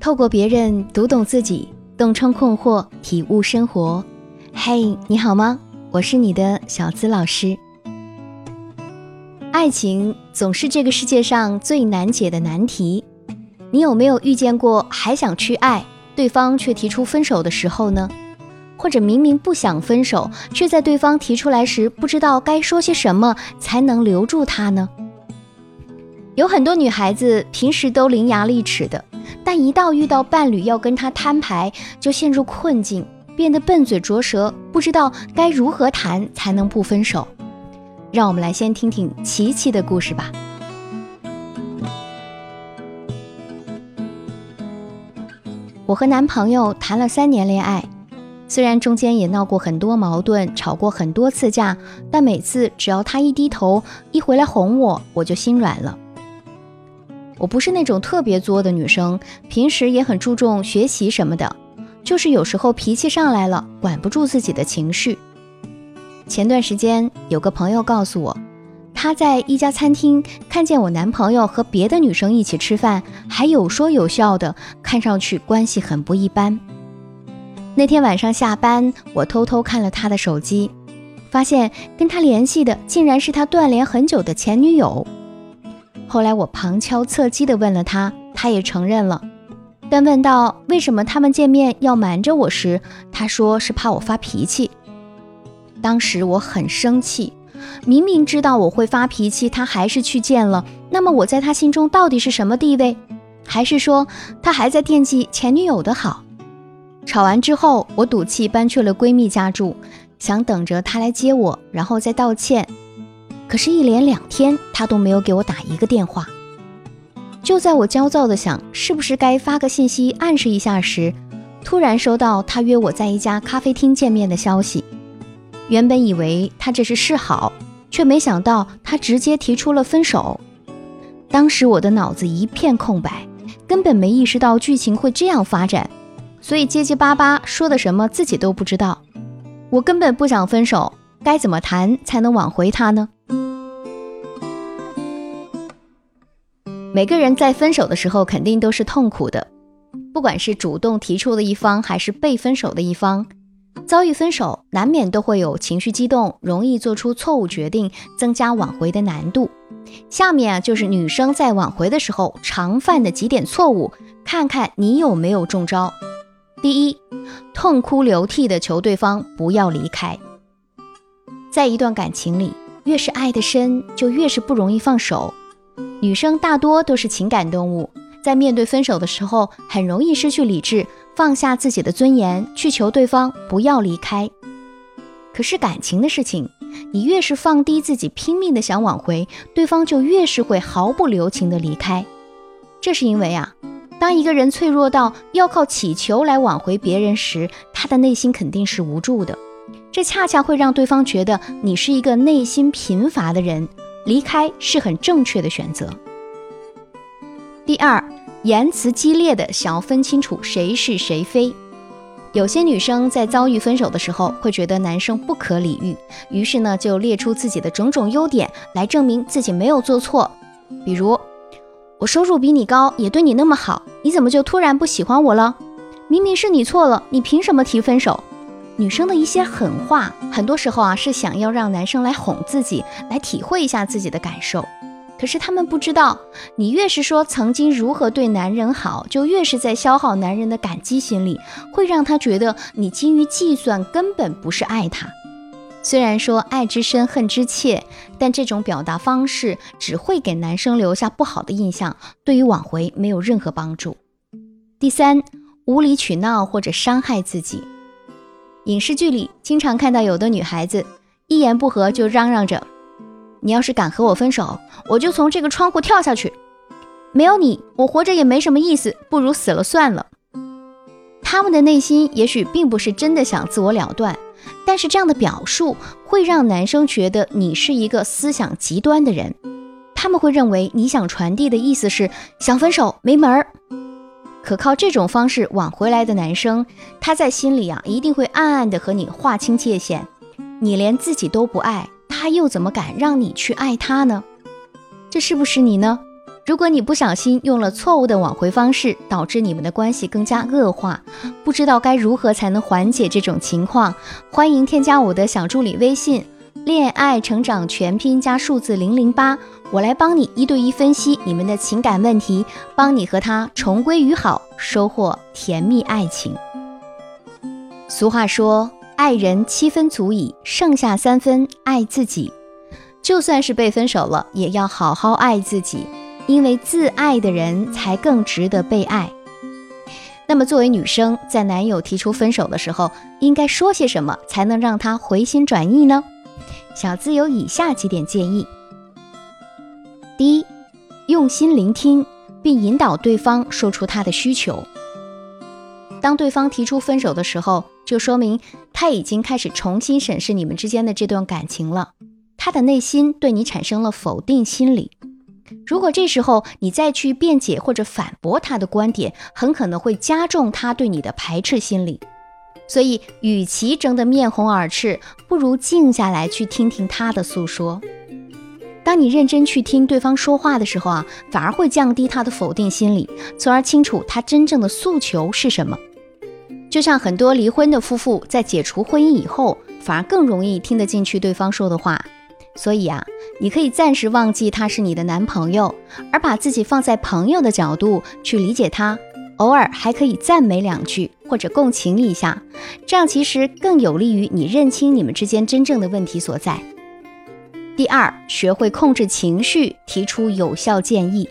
透过别人读懂自己，洞穿困惑，体悟生活。嘿，你好吗？我是你的小资老师。爱情总是这个世界上最难解的难题。你有没有遇见过还想去爱对方却提出分手的时候呢？或者明明不想分手，却在对方提出来时不知道该说些什么才能留住他呢？有很多女孩子平时都伶牙俐齿的。但一到遇到伴侣要跟他摊牌，就陷入困境，变得笨嘴拙舌，不知道该如何谈才能不分手。让我们来先听听琪琪的故事吧。我和男朋友谈了三年恋爱，虽然中间也闹过很多矛盾，吵过很多次架，但每次只要他一低头，一回来哄我，我就心软了。我不是那种特别作的女生，平时也很注重学习什么的，就是有时候脾气上来了，管不住自己的情绪。前段时间有个朋友告诉我，他在一家餐厅看见我男朋友和别的女生一起吃饭，还有说有笑的，看上去关系很不一般。那天晚上下班，我偷偷看了他的手机，发现跟他联系的竟然是他断联很久的前女友。后来我旁敲侧击地问了他，他也承认了。但问到为什么他们见面要瞒着我时，他说是怕我发脾气。当时我很生气，明明知道我会发脾气，他还是去见了。那么我在他心中到底是什么地位？还是说他还在惦记前女友的好？吵完之后，我赌气搬去了闺蜜家住，想等着他来接我，然后再道歉。可是，一连两天他都没有给我打一个电话。就在我焦躁的想是不是该发个信息暗示一下时，突然收到他约我在一家咖啡厅见面的消息。原本以为他这是示好，却没想到他直接提出了分手。当时我的脑子一片空白，根本没意识到剧情会这样发展，所以结结巴巴说的什么自己都不知道。我根本不想分手，该怎么谈才能挽回他呢？每个人在分手的时候肯定都是痛苦的，不管是主动提出的一方还是被分手的一方，遭遇分手难免都会有情绪激动，容易做出错误决定，增加挽回的难度。下面啊就是女生在挽回的时候常犯的几点错误，看看你有没有中招。第一，痛哭流涕的求对方不要离开。在一段感情里，越是爱得深，就越是不容易放手。女生大多都是情感动物，在面对分手的时候，很容易失去理智，放下自己的尊严，去求对方不要离开。可是感情的事情，你越是放低自己，拼命的想挽回，对方就越是会毫不留情的离开。这是因为啊，当一个人脆弱到要靠乞求来挽回别人时，他的内心肯定是无助的。这恰恰会让对方觉得你是一个内心贫乏的人。离开是很正确的选择。第二，言辞激烈的想要分清楚谁是谁非。有些女生在遭遇分手的时候，会觉得男生不可理喻，于是呢就列出自己的种种优点来证明自己没有做错。比如，我收入比你高，也对你那么好，你怎么就突然不喜欢我了？明明是你错了，你凭什么提分手？女生的一些狠话，很多时候啊是想要让男生来哄自己，来体会一下自己的感受。可是他们不知道，你越是说曾经如何对男人好，就越是在消耗男人的感激心理，会让他觉得你精于计算，根本不是爱他。虽然说爱之深，恨之切，但这种表达方式只会给男生留下不好的印象，对于挽回没有任何帮助。第三，无理取闹或者伤害自己。影视剧里经常看到有的女孩子一言不合就嚷嚷着：“你要是敢和我分手，我就从这个窗户跳下去。没有你，我活着也没什么意思，不如死了算了。”他们的内心也许并不是真的想自我了断，但是这样的表述会让男生觉得你是一个思想极端的人，他们会认为你想传递的意思是想分手没门儿。可靠这种方式挽回来的男生，他在心里啊一定会暗暗的和你划清界限。你连自己都不爱，他又怎么敢让你去爱他呢？这是不是你呢？如果你不小心用了错误的挽回方式，导致你们的关系更加恶化，不知道该如何才能缓解这种情况，欢迎添加我的小助理微信“恋爱成长全拼加数字零零八”，我来帮你一对一分析你们的情感问题，帮你和他重归于好，收获甜蜜爱情。俗话说，爱人七分足矣，剩下三分爱自己。就算是被分手了，也要好好爱自己。因为自爱的人才更值得被爱。那么，作为女生，在男友提出分手的时候，应该说些什么才能让他回心转意呢？小资有以下几点建议：第一，用心聆听，并引导对方说出他的需求。当对方提出分手的时候，就说明他已经开始重新审视你们之间的这段感情了，他的内心对你产生了否定心理。如果这时候你再去辩解或者反驳他的观点，很可能会加重他对你的排斥心理。所以，与其争得面红耳赤，不如静下来去听听他的诉说。当你认真去听对方说话的时候啊，反而会降低他的否定心理，从而清楚他真正的诉求是什么。就像很多离婚的夫妇在解除婚姻以后，反而更容易听得进去对方说的话。所以啊，你可以暂时忘记他是你的男朋友，而把自己放在朋友的角度去理解他，偶尔还可以赞美两句或者共情一下，这样其实更有利于你认清你们之间真正的问题所在。第二，学会控制情绪，提出有效建议。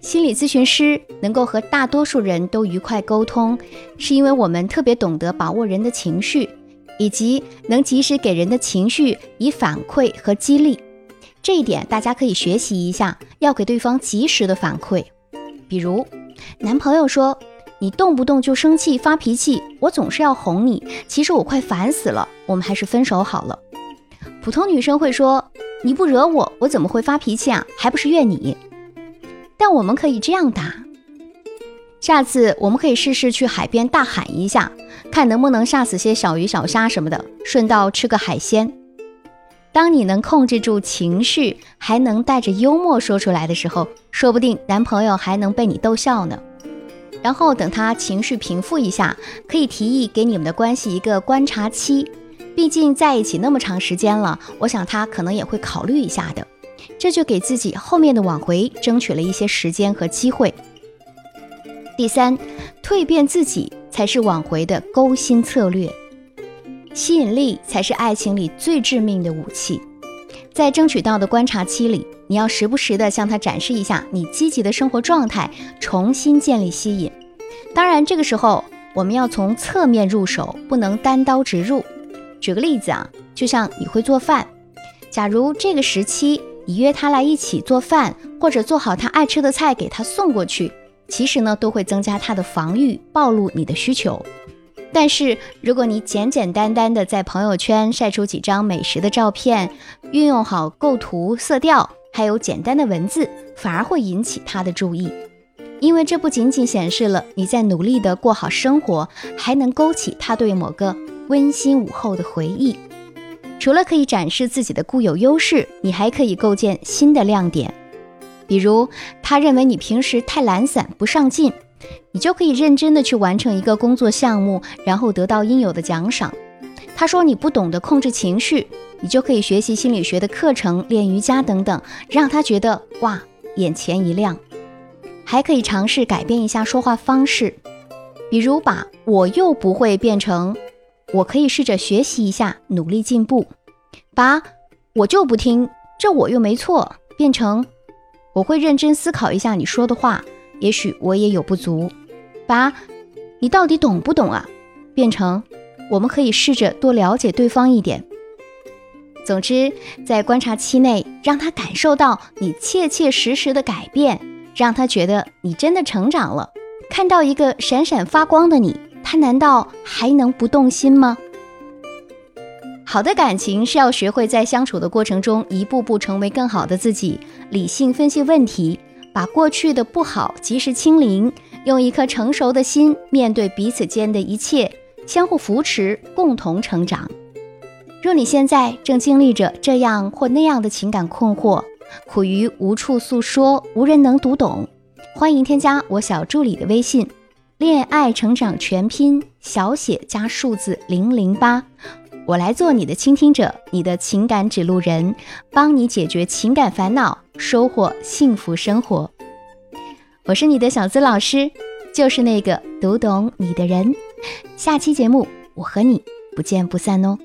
心理咨询师能够和大多数人都愉快沟通，是因为我们特别懂得把握人的情绪。以及能及时给人的情绪以反馈和激励，这一点大家可以学习一下，要给对方及时的反馈。比如，男朋友说你动不动就生气发脾气，我总是要哄你，其实我快烦死了，我们还是分手好了。普通女生会说你不惹我，我怎么会发脾气啊？还不是怨你。但我们可以这样答：下次我们可以试试去海边大喊一下。看能不能吓死些小鱼小虾什么的，顺道吃个海鲜。当你能控制住情绪，还能带着幽默说出来的时候，说不定男朋友还能被你逗笑呢。然后等他情绪平复一下，可以提议给你们的关系一个观察期。毕竟在一起那么长时间了，我想他可能也会考虑一下的。这就给自己后面的挽回争取了一些时间和机会。第三，蜕变自己。才是挽回的勾心策略，吸引力才是爱情里最致命的武器。在争取到的观察期里，你要时不时的向他展示一下你积极的生活状态，重新建立吸引。当然，这个时候我们要从侧面入手，不能单刀直入。举个例子啊，就像你会做饭，假如这个时期你约他来一起做饭，或者做好他爱吃的菜给他送过去。其实呢，都会增加他的防御，暴露你的需求。但是，如果你简简单单的在朋友圈晒出几张美食的照片，运用好构图、色调，还有简单的文字，反而会引起他的注意。因为这不仅仅显示了你在努力的过好生活，还能勾起他对某个温馨午后的回忆。除了可以展示自己的固有优势，你还可以构建新的亮点。比如，他认为你平时太懒散不上进，你就可以认真的去完成一个工作项目，然后得到应有的奖赏。他说你不懂得控制情绪，你就可以学习心理学的课程、练瑜伽等等，让他觉得哇，眼前一亮。还可以尝试改变一下说话方式，比如把我又不会变成我可以试着学习一下，努力进步；把我就不听，这我又没错，变成。我会认真思考一下你说的话，也许我也有不足。把“你到底懂不懂啊”变成“我们可以试着多了解对方一点”。总之，在观察期内，让他感受到你切切实实的改变，让他觉得你真的成长了。看到一个闪闪发光的你，他难道还能不动心吗？好的感情是要学会在相处的过程中一步步成为更好的自己，理性分析问题，把过去的不好及时清零，用一颗成熟的心面对彼此间的一切，相互扶持，共同成长。若你现在正经历着这样或那样的情感困惑，苦于无处诉说，无人能读懂。欢迎添加我小助理的微信“恋爱成长全拼”小写加数字零零八，我来做你的倾听者，你的情感指路人，帮你解决情感烦恼，收获幸福生活。我是你的小资老师，就是那个读懂你的人。下期节目我和你不见不散哦。